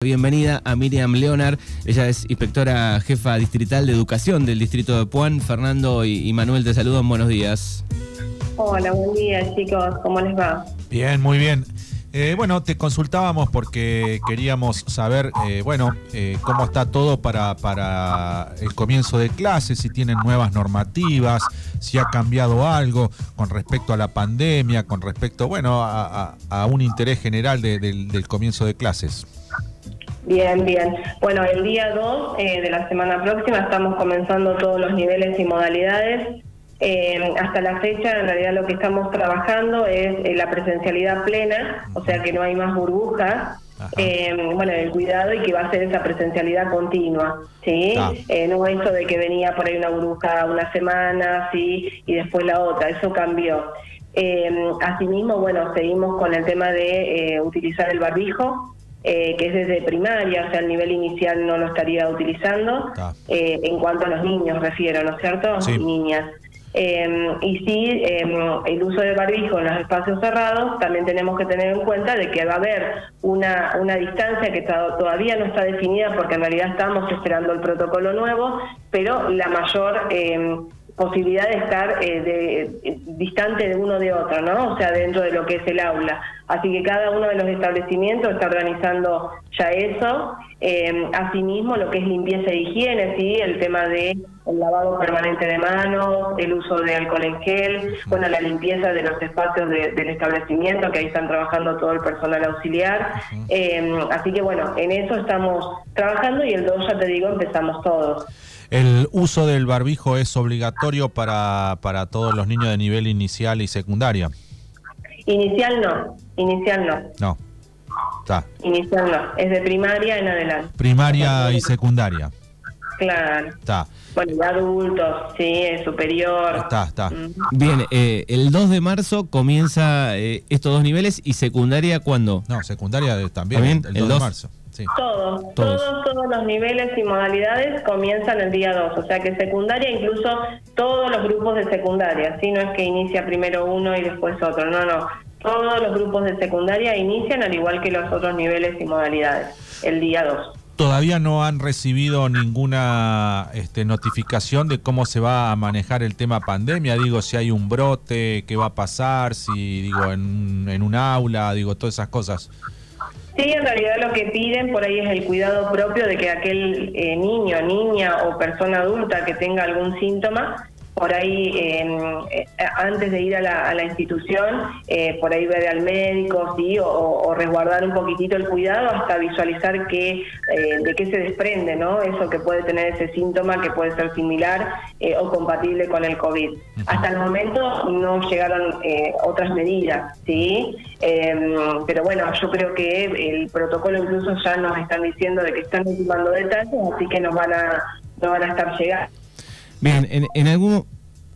Bienvenida a Miriam Leonard, ella es inspectora jefa distrital de educación del distrito de Puan. Fernando y, Manuel te saludan, buenos días. Hola, buen día chicos, ¿cómo les va? Bien, muy bien. Eh, bueno, te consultábamos porque queríamos saber, eh, bueno, eh, cómo está todo para, para el comienzo de clases, si tienen nuevas normativas, si ha cambiado algo con respecto a la pandemia, con respecto, bueno, a, un interés general del comienzo de clases. Bien, bien. Bueno, el día 2 eh, de la semana próxima estamos comenzando todos los niveles y modalidades. Eh, hasta la fecha, en realidad lo que estamos trabajando es eh, la presencialidad plena, o sea que no hay más burbujas. bueno, el cuidado y que va a ser esa presencialidad continua, ¿sí? no eso de que venía por ahí una burbuja una semana, ¿sí? Y después la otra, eso cambió. asimismo, bueno, seguimos con el tema de utilizar el barbijo, eh, que es desde primaria, o sea, el nivel inicial no lo estaría utilizando, eh, en cuanto a los niños refiero, ¿no es cierto? Sí. Niñas. Em, y sí, em, el uso del barbijo en los espacios cerrados, también tenemos que tener en cuenta de que va a haber una, una distancia que todavía no está definida porque en realidad estamos esperando el protocolo nuevo, pero la mayor em, posibilidad de estar eh, de, distante de uno de otro, ¿no? O sea, dentro de lo que es el aula. Así que cada uno de los establecimientos está organizando ya eso. Eh, asimismo, lo que es limpieza e higiene, ¿sí? El tema de el lavado permanente de manos, el uso de alcohol en gel, bueno, la limpieza de los espacios del establecimiento, que ahí están trabajando todo el personal auxiliar. Eh, así que bueno, en eso estamos trabajando y el 2, ya te digo, empezamos todos. ¿El uso del barbijo es obligatorio para, para todos los niños de nivel inicial y secundaria? Inicial no, inicial no. No. Está. Inicial no, es de primaria en adelante. Primaria y secundaria. Claro. Está. Bueno, y adultos, sí, superior. Está, está. Bien, eh, el 2 de marzo comienza eh, estos dos niveles y secundaria, ¿cuándo? No, secundaria también, ¿También? el 2 de marzo. Todos, todos, todos los niveles y modalidades comienzan el día 2, o sea que secundaria, incluso todos los grupos de secundaria, ¿sí? no es que inicia primero uno y después otro, no, no, todos los grupos de secundaria inician al igual que los otros niveles y modalidades, el día 2 todavía no han recibido ninguna este, notificación de cómo se va a manejar el tema pandemia. Digo, si hay un brote, qué va a pasar, si digo en, en un aula, digo todas esas cosas. Sí, en realidad lo que piden por ahí es el cuidado propio de que aquel eh, niño, niña o persona adulta que tenga algún síntoma por ahí eh, antes de ir a la, institución, eh, por ahí ver al médico, sí, o, resguardar un poquitito el cuidado hasta visualizar qué, eh, de qué se desprende, ¿no? Eso que puede tener ese síntoma que puede ser similar o compatible con el COVID. Hasta el momento no llegaron otras medidas, sí, em, pero bueno, yo creo que el protocolo incluso ya nos están diciendo de que están ultimando detalles, así que nos van a, nos van a estar llegando. Bien, en, en algún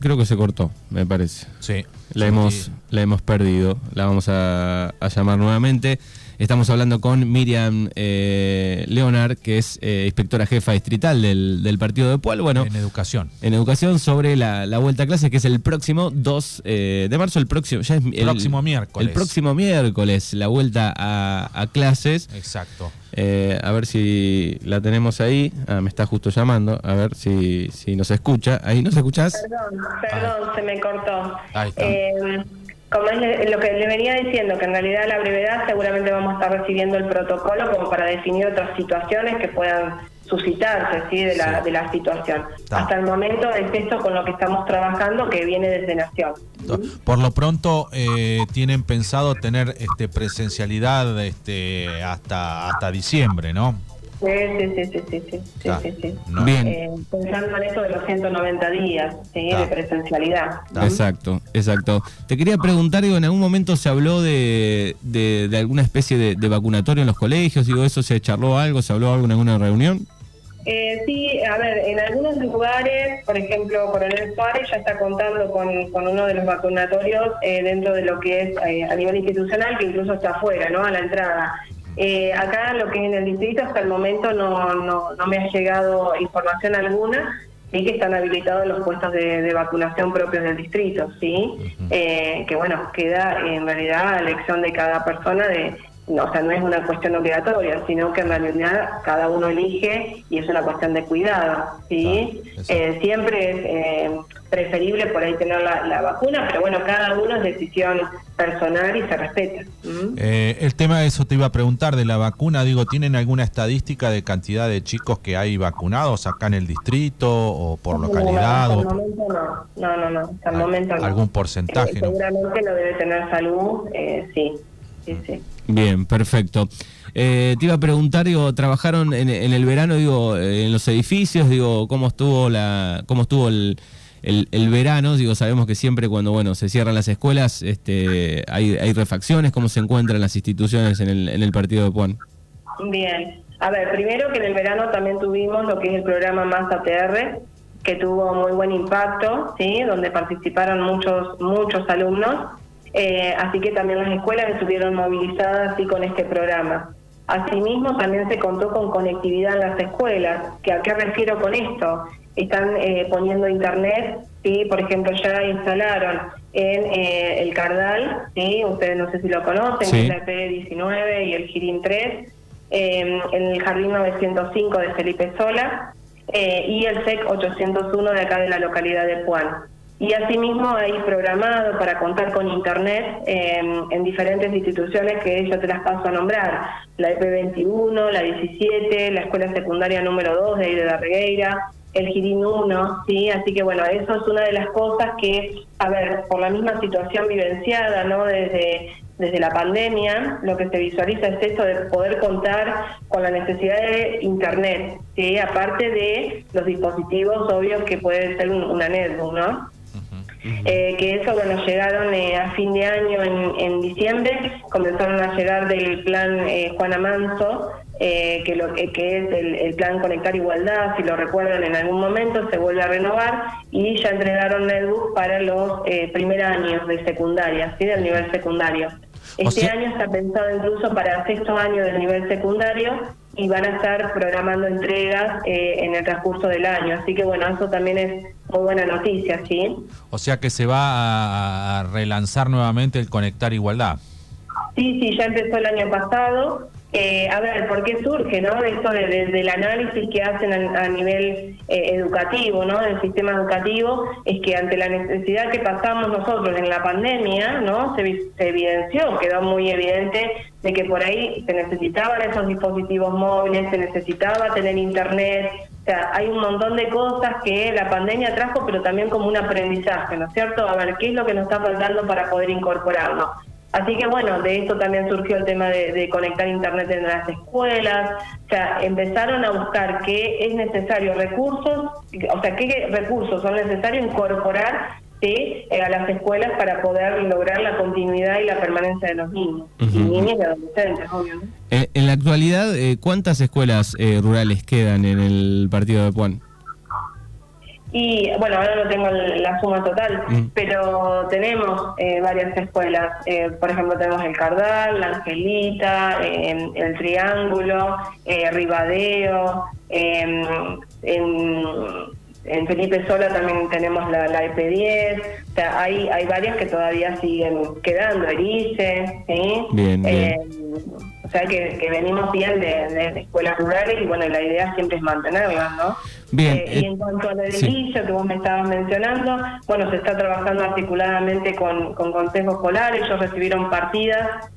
creo que se cortó, me parece. Sí. La hemos, la hemos perdido. La vamos a, llamar nuevamente. Estamos hablando con Miriam eh, Leonard, que es eh, inspectora jefa distrital del, partido de Pueblo. Bueno, en educación. En educación sobre la, vuelta a clases, que es el próximo 2 eh, de marzo, el próximo, ya es el próximo miércoles. El próximo miércoles, la vuelta a, a clases. Exacto. Eh, a ver si la tenemos ahí. Ah, me está justo llamando. A ver si, si nos escucha. ¿Ahí nos escuchás? Perdón, perdón, se me cortó. Eh, como es lo que le venía diciendo, que en realidad a la brevedad seguramente vamos a estar recibiendo el protocolo como para definir otras situaciones que puedan suscitarse ¿sí? De, la, de la situación. Hasta el momento es esto con lo que estamos trabajando que viene desde Nación. Por lo pronto eh, tienen pensado tener este presencialidad este hasta hasta diciembre, ¿no? Sí, sí, sí, sí, sí, sí, sí, Bien. Eh, pensando en esto de los 190 días de presencialidad. Exacto, exacto. Te quería preguntar, digo, en algún momento se habló de, de, alguna especie de, de, vacunatorio en los colegios, digo, ¿eso se charló algo, se habló algo en alguna reunión? Eh, sí, a ver, en algunos lugares, por ejemplo, Coronel Suárez ya está contando con, uno de los vacunatorios eh, dentro de lo que es eh, a nivel institucional, que incluso está afuera, ¿no? A la entrada. Eh, acá, lo que es en el distrito, hasta el momento no, no, no me ha llegado información alguna. Sí que están habilitados los puestos de, vacunación propios del distrito, sí, que bueno, queda en realidad a elección de cada persona de, no, o sea, no es una cuestión obligatoria, sino que en realidad cada uno elige y es una cuestión de cuidado, ¿sí? Eh, siempre es eh, preferible por ahí tener la, vacuna, pero bueno, cada uno es decisión personal y se respeta. Eh, el tema de eso te iba a preguntar de la vacuna, digo, ¿tienen alguna estadística de cantidad de chicos que hay vacunados acá en el distrito o por localidad? No, hasta el momento no, no, no, no, hasta el momento no. ¿Algún porcentaje? Seguramente lo debe tener salud, sí. Bien, perfecto. Eh, te iba a preguntar, digo, trabajaron en, el verano, digo, en los edificios, digo, cómo estuvo la, cómo estuvo el, el, verano, digo, sabemos que siempre cuando, bueno, se cierran las escuelas, este, hay, hay refacciones, cómo se encuentran las instituciones en el, en el partido de Puan. Bien, a ver, primero que en el verano también tuvimos lo que es el programa Más ATR, que tuvo muy buen impacto, sí, donde participaron muchos muchos alumnos eh, así que también las escuelas estuvieron movilizadas y con este programa. Asimismo, también se contó con conectividad en las escuelas. ¿Que ¿A qué refiero con esto? Están eh, poniendo internet, ¿sí? por ejemplo, ya instalaron en eh, el Cardal, ¿sí? ustedes no sé si lo conocen, el P19 y el Girin 3, en el Jardín 905 de Felipe Sola y el SEC 801 de acá de la localidad de Puan. Y asimismo hay programado para contar con Internet em, en diferentes instituciones que yo te las paso a nombrar. La EP21, la 17, la Escuela Secundaria número 2 de de la Regueira, el Girín 1, ¿sí? Así que bueno, eso es una de las cosas que, a ver, por la misma situación vivenciada, ¿no? Desde, desde la pandemia, lo que se visualiza es esto de poder contar con la necesidad de Internet, ¿sí? Aparte de los dispositivos obvios que puede ser una netbook, ¿no? Eh, que eso bueno llegaron eh, a fin de año en, diciembre comenzaron a llegar del plan eh, Juana Manso eh, que lo que es el, plan conectar igualdad si lo recuerdan en algún momento se vuelve a renovar y ya entregaron netbook para los primer años de secundaria sí del nivel secundario. Este año está pensado incluso para el sexto año del nivel secundario y van a estar programando entregas eh, en el transcurso del año. Así que bueno, eso también es muy buena noticia, ¿sí? O sea que se va a relanzar nuevamente el Conectar Igualdad. Sí, sí, ya empezó el año pasado eh, a ver, ¿por qué surge, no? Esto de, del análisis que hacen a, nivel eh, educativo, ¿no? Del sistema educativo, es que ante la necesidad que pasamos nosotros en la pandemia, ¿no? Se, se evidenció, quedó muy evidente de que por ahí se necesitaban esos dispositivos móviles, se necesitaba tener internet, o sea, hay un montón de cosas que la pandemia trajo, pero también como un aprendizaje, ¿no es cierto? A ver, ¿qué es lo que nos está faltando para poder incorporarlo? Así que bueno, de esto también surgió el tema de, conectar Internet en las escuelas, o sea, empezaron a buscar qué es necesario recursos, o sea, qué recursos son necesarios incorporar ¿sí? Eh, a las escuelas para poder lograr la continuidad y la permanencia de los niños, y niñas y adolescentes, obviamente. Eh, en la actualidad, eh, ¿cuántas escuelas rurales quedan en el partido de Puan? Y bueno, ahora no tengo la suma total, mm. pero tenemos eh, varias escuelas. Eh, por ejemplo, tenemos el Cardal, la Angelita, eh, el Triángulo, Ribadeo. en, en Felipe Sola también tenemos la, la EP10. O sea, hay, hay varias que todavía siguen quedando, Erice, ¿sí? Bien, bien o sea que, venimos bien de, escuelas rurales y bueno, la idea siempre es mantenerlas, ¿no? Bien. Eh, y en cuanto al edilicio que vos me estabas mencionando, bueno, se está trabajando articuladamente con, con consejos escolares, ellos recibieron partidas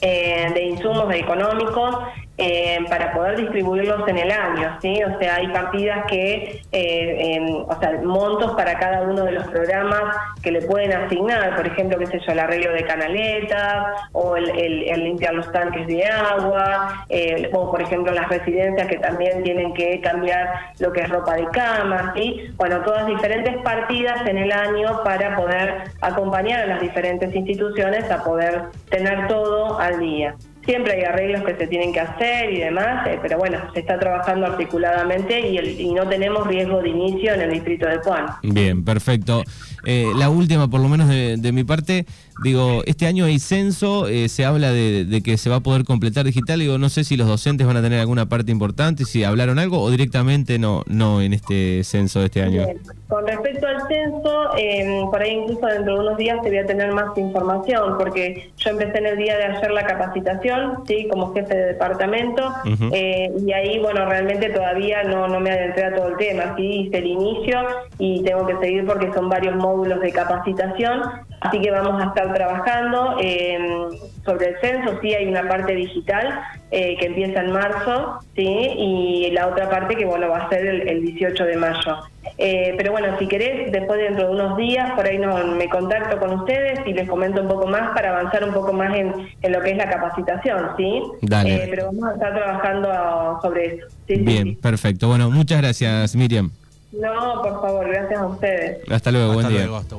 eh, de insumos económicos eh, para poder distribuirlos en el año, ¿sí? O sea, hay partidas que, eh, o sea, montos para cada uno de los programas que le pueden asignar, por ejemplo, qué sé yo, el arreglo de canaletas o el, limpiar los tanques de agua, eh, o por ejemplo las residencias que también tienen que cambiar lo que es ropa de cama, ¿sí? Bueno, todas diferentes partidas en el año para poder acompañar a las diferentes instituciones a poder tener todo al día. Siempre hay arreglos que se tienen que hacer y demás, eh, pero bueno, se está trabajando articuladamente y, y, no tenemos riesgo de inicio en el distrito de Puan. Bien, perfecto. Eh, la última, por lo menos de, mi parte, digo, este año hay censo, eh, se habla de, que se va a poder completar digital, digo, no sé si los docentes van a tener alguna parte importante, si hablaron algo o directamente no, no en este censo de este año. Con respecto al censo, em, por ahí incluso dentro de unos días te voy a tener más información, porque yo empecé en el día de ayer la capacitación sí, como jefe de departamento, eh, y ahí, bueno, realmente todavía no, no me adentré a todo el tema, sí, hice el inicio y tengo que seguir porque son varios módulos de capacitación, así que vamos a estar trabajando eh, sobre el censo, sí, hay una parte digital eh, que empieza en marzo, sí, y la otra parte que, bueno, va a ser el, el 18 de mayo. Eh, pero bueno, si querés, después dentro de unos días, por ahí no, me contacto con ustedes y les comento un poco más para avanzar un poco más en, en lo que es la capacitación, ¿sí? Dale. Eh, pero vamos a estar trabajando sobre eso. Sí, Bien, sí. perfecto. Bueno, muchas gracias, Miriam. No, por favor, gracias a ustedes. Hasta luego, Hasta buen día. luego, hasta-